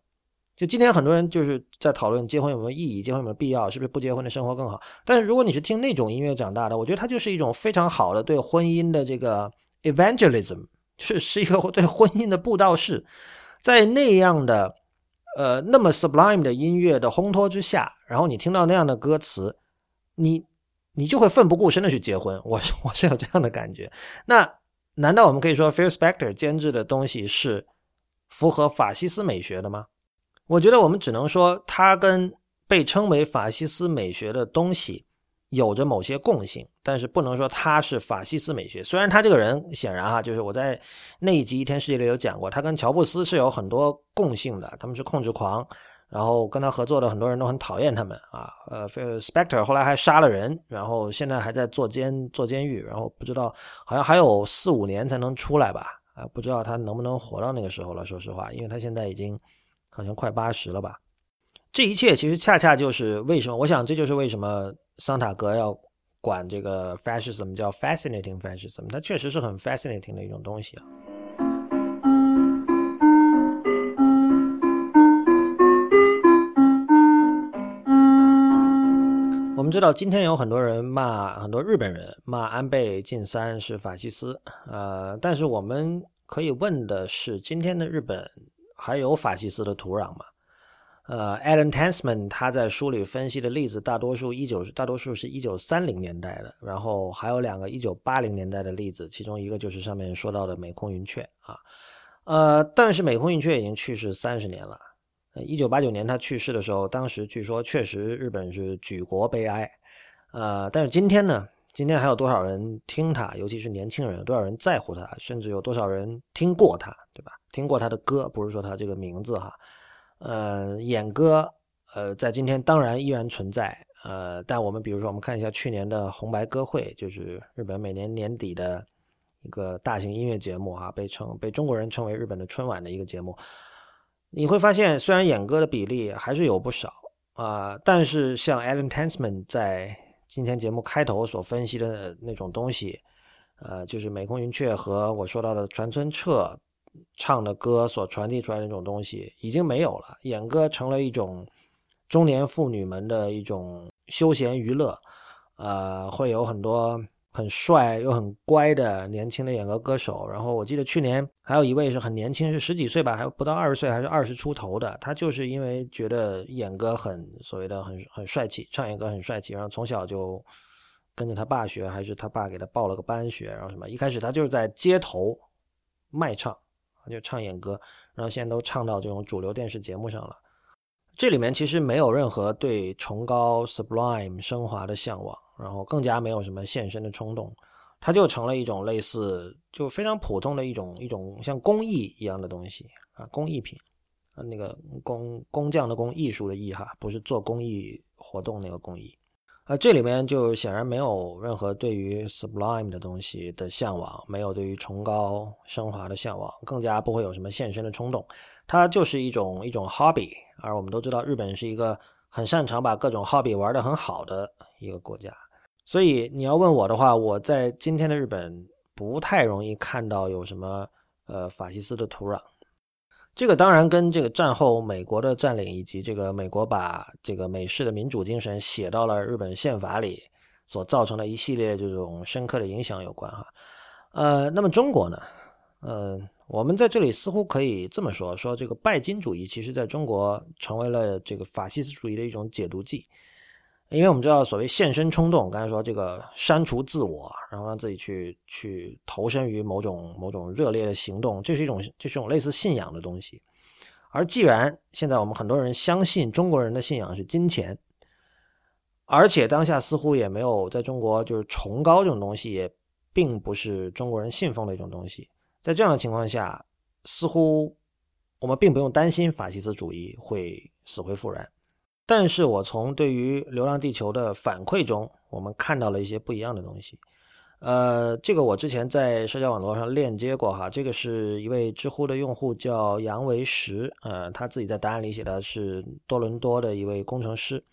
A: 就今天很多人就是在讨论结婚有没有意义，结婚有没有必要，是不是不结婚的生活更好？但是如果你是听那种音乐长大的，我觉得它就是一种非常好的对婚姻的这个 evangelism。是是一个对婚姻的布道士，在那样的呃那么 sublime 的音乐的烘托之下，然后你听到那样的歌词，你你就会奋不顾身的去结婚。我我是有这样的感觉。那难道我们可以说 Fear Spector 监制的东西是符合法西斯美学的吗？我觉得我们只能说，它跟被称为法西斯美学的东西。有着某些共性，但是不能说他是法西斯美学。虽然他这个人显然哈，就是我在那一集《一天世界》里有讲过，他跟乔布斯是有很多共性的，他们是控制狂，然后跟他合作的很多人都很讨厌他们啊。呃，Spector 后来还杀了人，然后现在还在坐监坐监狱，然后不知道好像还有四五年才能出来吧？啊，不知道他能不能活到那个时候了。说实话，因为他现在已经好像快八十了吧。这一切其实恰恰就是为什么，我想这就是为什么。桑塔格要管这个 fascism 叫 fascinating fascism，它确实是很 fascinating 的一种东西啊。我们知道，今天有很多人骂很多日本人骂安倍晋三是法西斯，呃，但是我们可以问的是，今天的日本还有法西斯的土壤吗？呃，Alan Tansman 他在书里分析的例子，大多数一九大多数是一九三零年代的，然后还有两个一九八零年代的例子，其中一个就是上面说到的美空云雀啊，呃，但是美空云雀已经去世三十年了，一九八九年他去世的时候，当时据说确实日本是举国悲哀，呃，但是今天呢，今天还有多少人听他，尤其是年轻人，有多少人在乎他，甚至有多少人听过他，对吧？听过他的歌，不是说他这个名字哈。呃，演歌，呃，在今天当然依然存在，呃，但我们比如说，我们看一下去年的红白歌会，就是日本每年年底的一个大型音乐节目啊，被称被中国人称为日本的春晚的一个节目。你会发现，虽然演歌的比例还是有不少啊，但是像 Alan Tasman 在今天节目开头所分析的那种东西，呃，就是美空云雀和我说到的船村彻。唱的歌所传递出来那种东西已经没有了，演歌成了一种中年妇女们的一种休闲娱乐，呃，会有很多很帅又很乖的年轻的演歌歌手。然后我记得去年还有一位是很年轻，是十几岁吧，还不到二十岁，还是二十出头的。他就是因为觉得演歌很所谓的很很帅气，唱演歌很帅气，然后从小就跟着他爸学，还是他爸给他报了个班学，然后什么，一开始他就是在街头卖唱。就唱演歌，然后现在都唱到这种主流电视节目上了。这里面其实没有任何对崇高、sublime、升华的向往，然后更加没有什么献身的冲动，它就成了一种类似就非常普通的一种一种像工艺一样的东西啊，工艺品啊，那个工工匠的工，艺术的艺哈，不是做公益活动那个工艺。啊，这里面就显然没有任何对于 sublime 的东西的向往，没有对于崇高升华的向往，更加不会有什么献身的冲动。它就是一种一种 hobby，而我们都知道，日本是一个很擅长把各种 hobby 玩得很好的一个国家。所以你要问我的话，我在今天的日本不太容易看到有什么呃法西斯的土壤。这个当然跟这个战后美国的占领以及这个美国把这个美式的民主精神写到了日本宪法里所造成的一系列这种深刻的影响有关哈。呃，那么中国呢？呃，我们在这里似乎可以这么说：说这个拜金主义，其实在中国成为了这个法西斯主义的一种解毒剂。因为我们知道，所谓献身冲动，刚才说这个删除自我，然后让自己去去投身于某种某种热烈的行动，这是一种这是一种类似信仰的东西。而既然现在我们很多人相信中国人的信仰是金钱，而且当下似乎也没有在中国就是崇高这种东西，也并不是中国人信奉的一种东西。在这样的情况下，似乎我们并不用担心法西斯主义会死灰复燃。但是我从对于《流浪地球》的反馈中，我们看到了一些不一样的东西。呃，这个我之前在社交网络上链接过哈，这个是一位知乎的用户叫杨维石，呃，他自己在答案里写的是多伦多的一位工程师，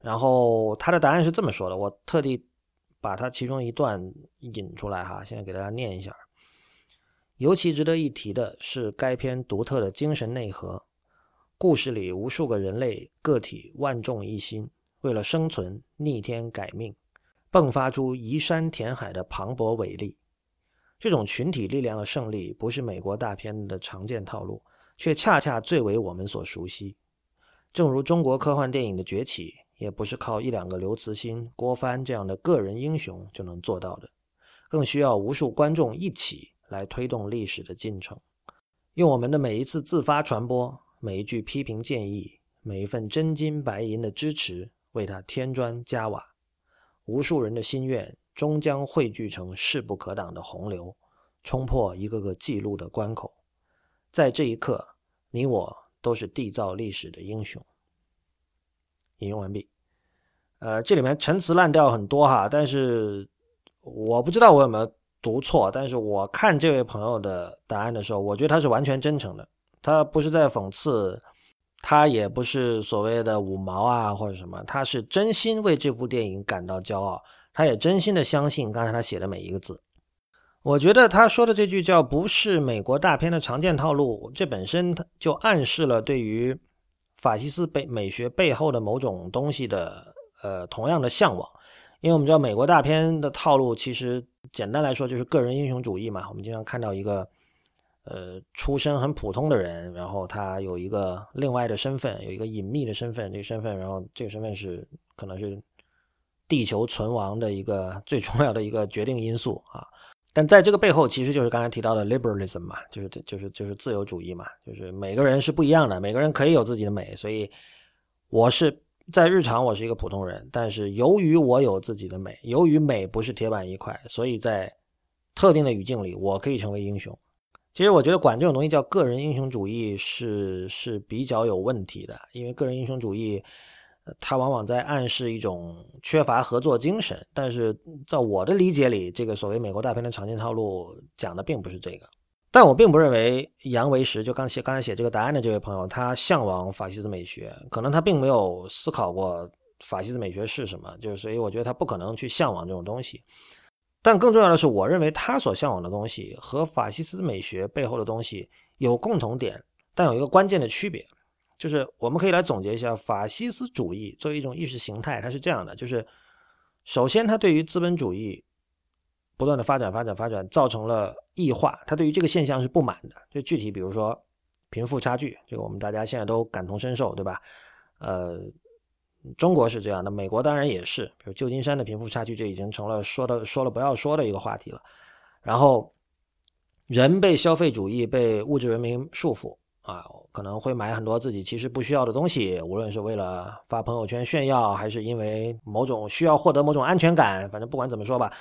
A: 然后他的答案是这么说的，我特地把他其中一段引出来哈，现在给大家念一下。尤其值得一提的是该篇独特的精神内核。故事里无数个人类个体万众一心，为了生存逆天改命，迸发出移山填海的磅礴伟力。这种群体力量的胜利，不是美国大片的常见套路，却恰恰最为我们所熟悉。正如中国科幻电影的崛起，也不是靠一两个刘慈欣、郭帆这样的个人英雄就能做到的，更需要无数观众一起来推动历史的进程，用我们的每一次自发传播。每一句批评建议，每一份真金白银的支持，为他添砖加瓦，无数人的心愿终将汇聚成势不可挡的洪流，冲破一个个记录的关口。在这一刻，你我都是缔造历史的英雄。引用完毕。呃，这里面陈词滥调很多哈，但是我不知道我有没有读错，但是我看这位朋友的答案的时候，我觉得他是完全真诚的。他不是在讽刺，他也不是所谓的五毛啊或者什么，他是真心为这部电影感到骄傲，他也真心的相信刚才他写的每一个字。我觉得他说的这句叫“不是美国大片的常见套路”，这本身就暗示了对于法西斯背美学背后的某种东西的呃同样的向往，因为我们知道美国大片的套路其实简单来说就是个人英雄主义嘛，我们经常看到一个。呃，出身很普通的人，然后他有一个另外的身份，有一个隐秘的身份，这个身份，然后这个身份是可能是地球存亡的一个最重要的一个决定因素啊。但在这个背后，其实就是刚才提到的 liberalism 嘛，就是就是就是自由主义嘛，就是每个人是不一样的，每个人可以有自己的美。所以，我是在日常我是一个普通人，但是由于我有自己的美，由于美不是铁板一块，所以在特定的语境里，我可以成为英雄。其实我觉得管这种东西叫个人英雄主义是是比较有问题的，因为个人英雄主义，它往往在暗示一种缺乏合作精神。但是在我的理解里，这个所谓美国大片的常见套路讲的并不是这个。但我并不认为杨维石就刚写刚才写这个答案的这位朋友，他向往法西斯美学，可能他并没有思考过法西斯美学是什么，就是所以我觉得他不可能去向往这种东西。但更重要的是，我认为他所向往的东西和法西斯美学背后的东西有共同点，但有一个关键的区别，就是我们可以来总结一下，法西斯主义作为一种意识形态，它是这样的：就是首先，它对于资本主义不断的发展、发展、发展，造成了异化，它对于这个现象是不满的。就具体比如说贫富差距，这个我们大家现在都感同身受，对吧？呃。中国是这样的，美国当然也是。比如旧金山的贫富差距，这已经成了说的说了不要说的一个话题了。然后，人被消费主义、被物质文明束缚啊，可能会买很多自己其实不需要的东西，无论是为了发朋友圈炫耀，还是因为某种需要获得某种安全感。反正不管怎么说吧，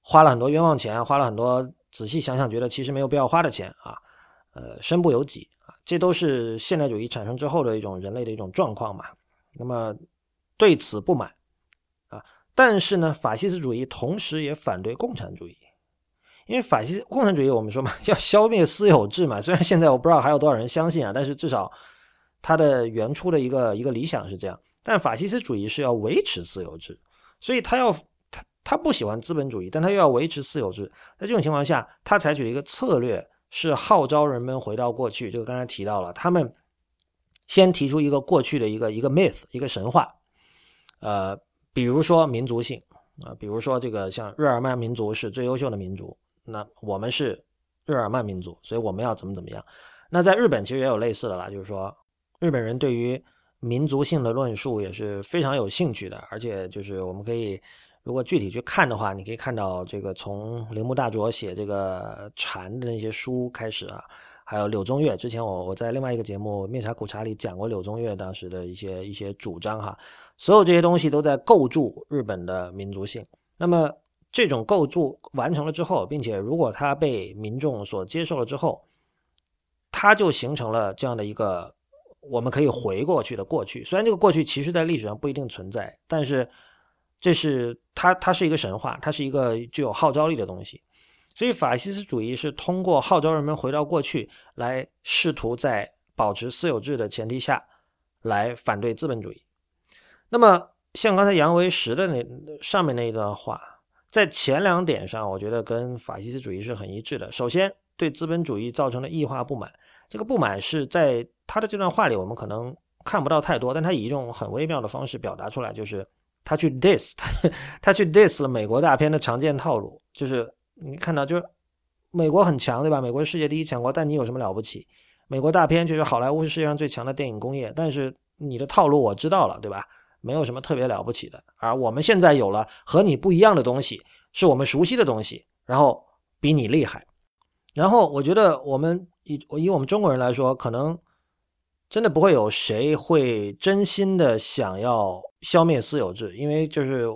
A: 花了很多冤枉钱，花了很多仔细想想觉得其实没有必要花的钱啊，呃，身不由己啊，这都是现代主义产生之后的一种人类的一种状况嘛。那么，对此不满啊，但是呢，法西斯主义同时也反对共产主义，因为法西共产主义我们说嘛，要消灭私有制嘛。虽然现在我不知道还有多少人相信啊，但是至少它的原初的一个一个理想是这样。但法西斯主义是要维持私有制，所以他要他他不喜欢资本主义，但他又要维持私有制。在这种情况下，他采取了一个策略，是号召人们回到过去。这个刚才提到了，他们先提出一个过去的一个一个 myth，一个神话，呃，比如说民族性啊，比如说这个像日耳曼民族是最优秀的民族，那我们是日耳曼民族，所以我们要怎么怎么样。那在日本其实也有类似的啦，就是说日本人对于民族性的论述也是非常有兴趣的，而且就是我们可以。如果具体去看的话，你可以看到这个从铃木大拙写这个禅的那些书开始啊，还有柳宗悦。之前我我在另外一个节目《灭茶苦茶》里讲过柳宗悦当时的一些一些主张哈，所有这些东西都在构筑日本的民族性。那么这种构筑完成了之后，并且如果它被民众所接受了之后，它就形成了这样的一个我们可以回过去的过去。虽然这个过去其实在历史上不一定存在，但是。这是它，它是一个神话，它是一个具有号召力的东西。所以，法西斯主义是通过号召人们回到过去，来试图在保持私有制的前提下，来反对资本主义。那么，像刚才杨维石的那上面那一段话，在前两点上，我觉得跟法西斯主义是很一致的。首先，对资本主义造成的异化不满，这个不满是在他的这段话里，我们可能看不到太多，但他以一种很微妙的方式表达出来，就是。他去 diss 他，他去 diss 了美国大片的常见套路，就是你看到就是美国很强，对吧？美国是世界第一强国，但你有什么了不起？美国大片就是好莱坞是世界上最强的电影工业，但是你的套路我知道了，对吧？没有什么特别了不起的。而我们现在有了和你不一样的东西，是我们熟悉的东西，然后比你厉害。然后我觉得我们以以我们中国人来说，可能。真的不会有谁会真心的想要消灭私有制，因为就是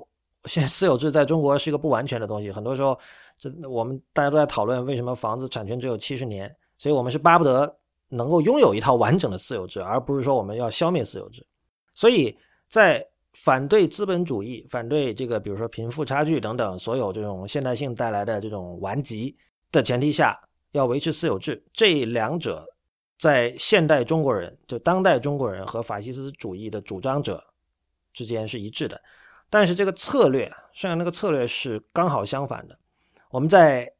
A: 现在私有制在中国是一个不完全的东西。很多时候，这我们大家都在讨论为什么房子产权只有七十年，所以我们是巴不得能够拥有一套完整的私有制，而不是说我们要消灭私有制。所以在反对资本主义、反对这个比如说贫富差距等等所有这种现代性带来的这种顽疾的前提下，要维持私有制，这两者。在现代中国人，就当代中国人和法西斯主义的主张者之间是一致的，但是这个策略，剩下那个策略是刚好相反的。我们在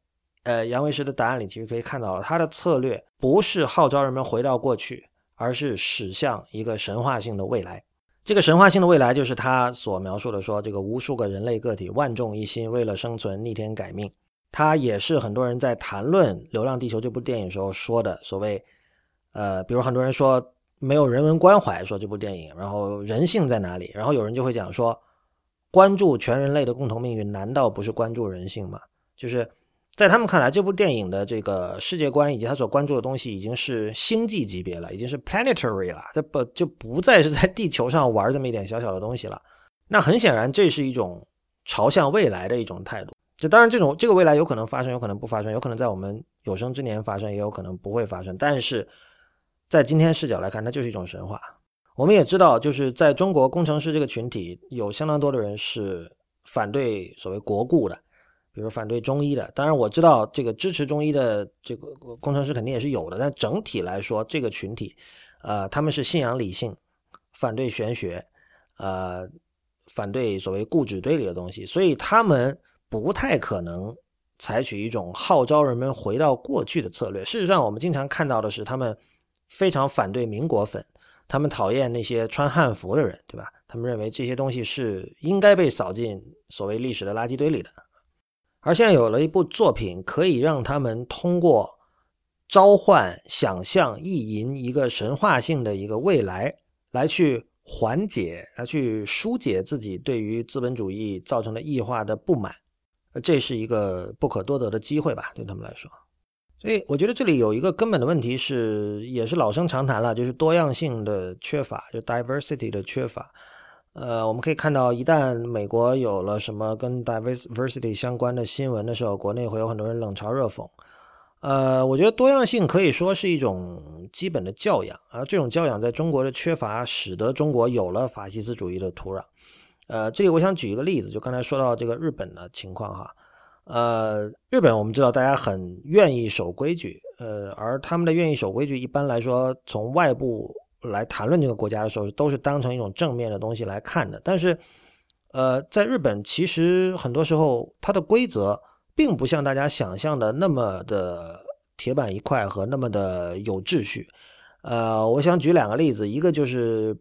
A: 呃杨维石的答案里其实可以看到了，他的策略不是号召人们回到过去，而是驶向一个神话性的未来。这个神话性的未来就是他所描述的，说这个无数个人类个体万众一心，为了生存逆天改命。他也是很多人在谈论《流浪地球》这部电影时候说的所谓。呃，比如很多人说没有人文关怀，说这部电影，然后人性在哪里？然后有人就会讲说，关注全人类的共同命运，难道不是关注人性吗？就是在他们看来，这部电影的这个世界观以及他所关注的东西，已经是星际级别了，已经是 planetary 了，这不就不再是在地球上玩这么一点小小的东西了。那很显然，这是一种朝向未来的一种态度。就当然，这种这个未来有可能发生，有可能不发生，有可能在我们有生之年发生，也有可能不会发生。但是。在今天视角来看，它就是一种神话。我们也知道，就是在中国工程师这个群体，有相当多的人是反对所谓国故的，比如反对中医的。当然，我知道这个支持中医的这个工程师肯定也是有的。但整体来说，这个群体，呃，他们是信仰理性，反对玄学，呃，反对所谓固执堆里的东西，所以他们不太可能采取一种号召人们回到过去的策略。事实上，我们经常看到的是他们。非常反对民国粉，他们讨厌那些穿汉服的人，对吧？他们认为这些东西是应该被扫进所谓历史的垃圾堆里的。而现在有了一部作品，可以让他们通过召唤、想象、意淫一个神话性的一个未来，来去缓解、来去疏解自己对于资本主义造成的异化的不满。这是一个不可多得的机会吧，对他们来说。所以我觉得这里有一个根本的问题是，也是老生常谈了，就是多样性的缺乏，就 diversity 的缺乏。呃，我们可以看到，一旦美国有了什么跟 diversity 相关的新闻的时候，国内会有很多人冷嘲热讽。呃，我觉得多样性可以说是一种基本的教养，而这种教养在中国的缺乏，使得中国有了法西斯主义的土壤。呃，这里我想举一个例子，就刚才说到这个日本的情况哈。呃，日本我们知道大家很愿意守规矩，呃，而他们的愿意守规矩，一般来说从外部来谈论这个国家的时候，都是当成一种正面的东西来看的。但是，呃，在日本其实很多时候它的规则并不像大家想象的那么的铁板一块和那么的有秩序。呃，我想举两个例子，一个就是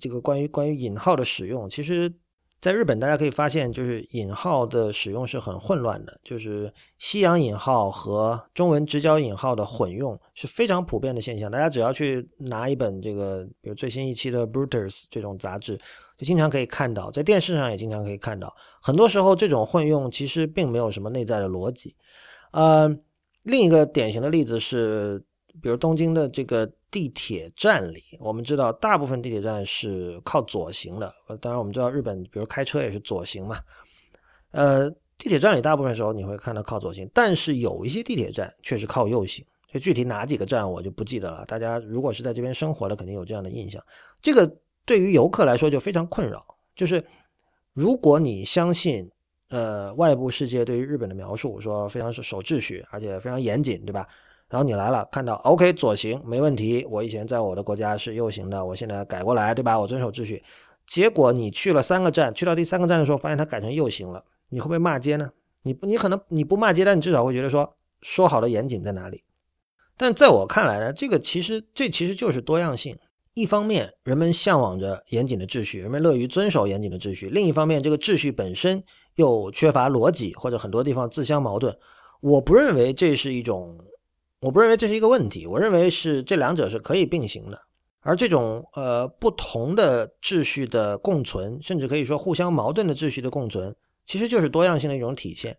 A: 这个关于关于引号的使用，其实。在日本，大家可以发现，就是引号的使用是很混乱的，就是西洋引号和中文直角引号的混用是非常普遍的现象。大家只要去拿一本这个，比如最新一期的《Brutus》这种杂志，就经常可以看到，在电视上也经常可以看到。很多时候，这种混用其实并没有什么内在的逻辑。呃，另一个典型的例子是，比如东京的这个。地铁站里，我们知道大部分地铁站是靠左行的。当然，我们知道日本，比如开车也是左行嘛。呃，地铁站里大部分时候你会看到靠左行，但是有一些地铁站确实靠右行。就具体哪几个站我就不记得了。大家如果是在这边生活的，肯定有这样的印象。这个对于游客来说就非常困扰。就是如果你相信呃外部世界对于日本的描述，说非常是守秩序，而且非常严谨，对吧？然后你来了，看到 OK 左行没问题。我以前在我的国家是右行的，我现在改过来，对吧？我遵守秩序。结果你去了三个站，去到第三个站的时候，发现它改成右行了，你会不会骂街呢？你你可能你不骂街，但你至少会觉得说说好的严谨在哪里？但在我看来呢，这个其实这其实就是多样性。一方面，人们向往着严谨的秩序，人们乐于遵守严谨的秩序；另一方面，这个秩序本身又缺乏逻辑，或者很多地方自相矛盾。我不认为这是一种。我不认为这是一个问题，我认为是这两者是可以并行的。而这种呃不同的秩序的共存，甚至可以说互相矛盾的秩序的共存，其实就是多样性的一种体现。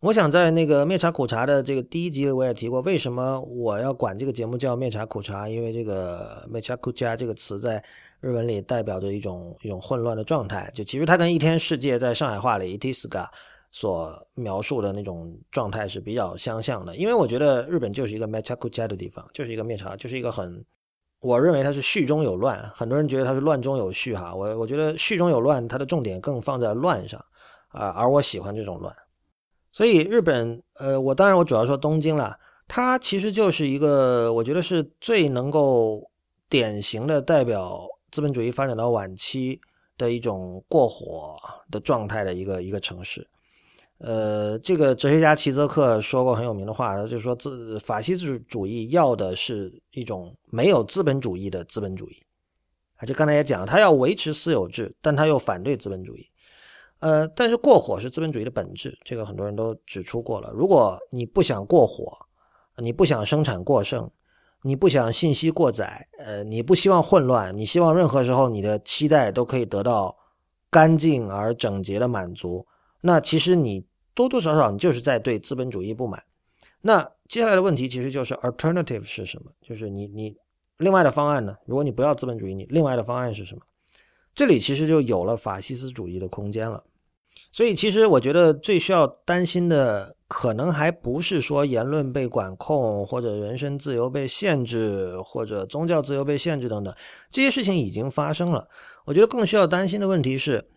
A: 我想在那个灭茶苦茶的这个第一集里，我也提过，为什么我要管这个节目叫灭茶苦茶？因为这个灭茶苦茶这个词在日文里代表着一种一种混乱的状态。就其实它跟一天世界在上海话里一 t s g a 所描述的那种状态是比较相像的，因为我觉得日本就是一个 mechakuja 的地方，就是一个灭茶，就是一个很，我认为它是序中有乱，很多人觉得它是乱中有序哈，我我觉得序中有乱，它的重点更放在乱上啊，而我喜欢这种乱，所以日本，呃，我当然我主要说东京了，它其实就是一个我觉得是最能够典型的代表资本主义发展到晚期的一种过火的状态的一个一个城市。呃，这个哲学家齐泽克说过很有名的话，就是说，自法西斯主义要的是一种没有资本主义的资本主义。啊，就刚才也讲了，他要维持私有制，但他又反对资本主义。呃，但是过火是资本主义的本质，这个很多人都指出过了。如果你不想过火，你不想生产过剩，你不想信息过载，呃，你不希望混乱，你希望任何时候你的期待都可以得到干净而整洁的满足。那其实你多多少少你就是在对资本主义不满。那接下来的问题其实就是 alternative 是什么？就是你你另外的方案呢？如果你不要资本主义，你另外的方案是什么？这里其实就有了法西斯主义的空间了。所以其实我觉得最需要担心的，可能还不是说言论被管控，或者人身自由被限制，或者宗教自由被限制等等，这些事情已经发生了。我觉得更需要担心的问题是。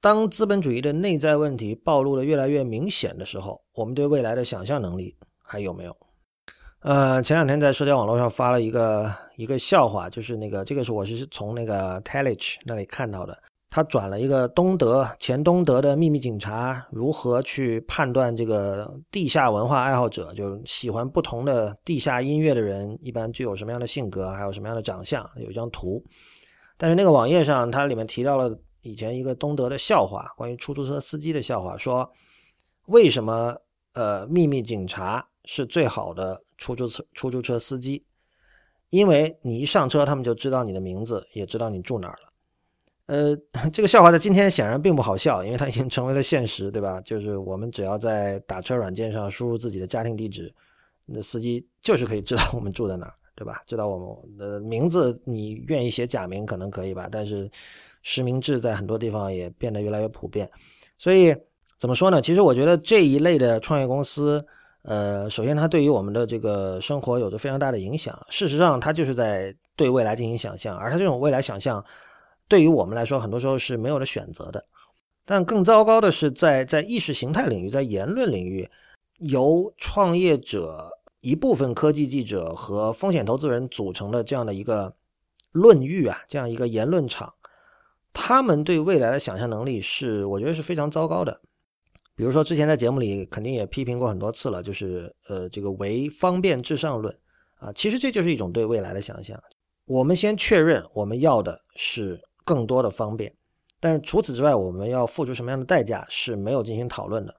A: 当资本主义的内在问题暴露的越来越明显的时候，我们对未来的想象能力还有没有？呃，前两天在社交网络上发了一个一个笑话，就是那个这个是我是从那个 Telich 那里看到的，他转了一个东德前东德的秘密警察如何去判断这个地下文化爱好者，就喜欢不同的地下音乐的人一般具有什么样的性格，还有什么样的长相，有一张图，但是那个网页上它里面提到了。以前一个东德的笑话，关于出租车司机的笑话，说为什么呃秘密警察是最好的出租车出租车司机？因为你一上车，他们就知道你的名字，也知道你住哪儿了。呃，这个笑话在今天显然并不好笑，因为它已经成为了现实，对吧？就是我们只要在打车软件上输入自己的家庭地址，那司机就是可以知道我们住在哪儿，对吧？知道我们的名字，你愿意写假名可能可以吧，但是。实名制在很多地方也变得越来越普遍，所以怎么说呢？其实我觉得这一类的创业公司，呃，首先它对于我们的这个生活有着非常大的影响。事实上，它就是在对未来进行想象，而它这种未来想象，对于我们来说，很多时候是没有了选择的。但更糟糕的是，在在意识形态领域，在言论领域，由创业者、一部分科技记者和风险投资人组成的这样的一个论域啊，这样一个言论场。他们对未来的想象能力是，我觉得是非常糟糕的。比如说之前在节目里肯定也批评过很多次了，就是呃这个唯方便至上论啊，其实这就是一种对未来的想象。我们先确认我们要的是更多的方便，但是除此之外，我们要付出什么样的代价是没有进行讨论的。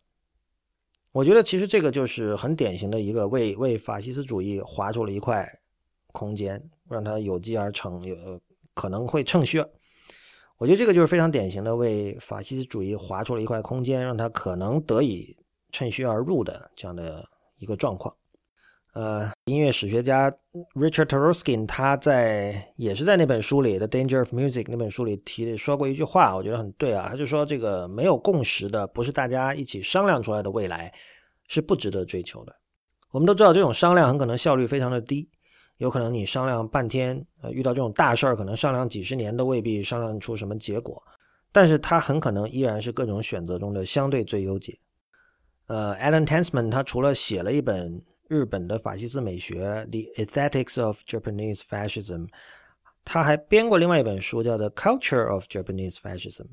A: 我觉得其实这个就是很典型的一个为为法西斯主义划出了一块空间，让它有机而成，有可能会趁虚。我觉得这个就是非常典型的为法西斯主义划出了一块空间，让他可能得以趁虚而入的这样的一个状况。呃，音乐史学家 Richard Taruskin 他在也是在那本书里的《Danger of Music》那本书里提说过一句话，我觉得很对啊。他就说，这个没有共识的，不是大家一起商量出来的未来，是不值得追求的。我们都知道，这种商量很可能效率非常的低，有可能你商量半天，呃，遇到这种大事儿，可能商量几十年都未必商量出什么结果。但是它很可能依然是各种选择中的相对最优解。呃，Alan Tensman 他除了写了一本。日本的法西斯美学《The Ethics of Japanese Fascism》，他还编过另外一本书，叫《The Culture of Japanese Fascism》。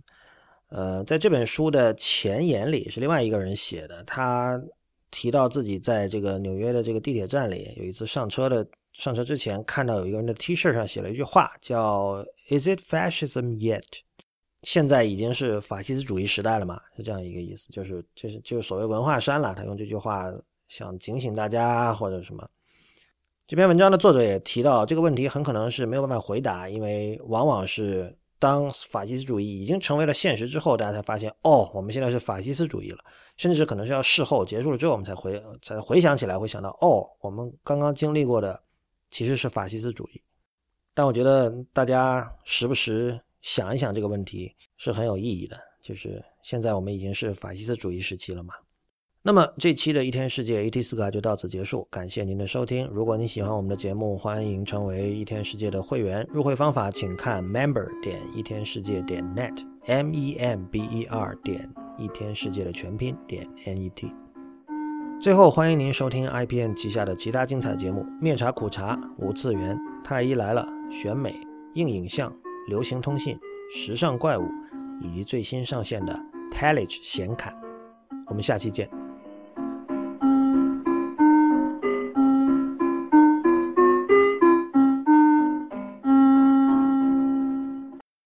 A: 呃，在这本书的前言里是另外一个人写的，他提到自己在这个纽约的这个地铁站里，有一次上车的上车之前，看到有一个人的 T 恤上写了一句话，叫 “Is it fascism yet？” 现在已经是法西斯主义时代了嘛？是这样一个意思，就是就是就是所谓文化衫了。他用这句话。想警醒大家或者什么？这篇文章的作者也提到，这个问题很可能是没有办法回答，因为往往是当法西斯主义已经成为了现实之后，大家才发现，哦，我们现在是法西斯主义了。甚至可能是要事后结束了之后，我们才回才回想起来，会想到，哦，我们刚刚经历过的其实是法西斯主义。但我觉得大家时不时想一想这个问题是很有意义的，就是现在我们已经是法西斯主义时期了嘛。那么这期的一天世界 ET 四卡就到此结束，感谢您的收听。如果你喜欢我们的节目，欢迎成为一天世界的会员。入会方法请看 member 点一天世界点 net，m e m b e r 点一天世界的全拼点 n e t。最后，欢迎您收听 IPN 旗下的其他精彩节目：面茶苦茶、五次元、太医来了、选美、硬影像、流行通信、时尚怪物，以及最新上线的 Telige 显卡。我们下期见。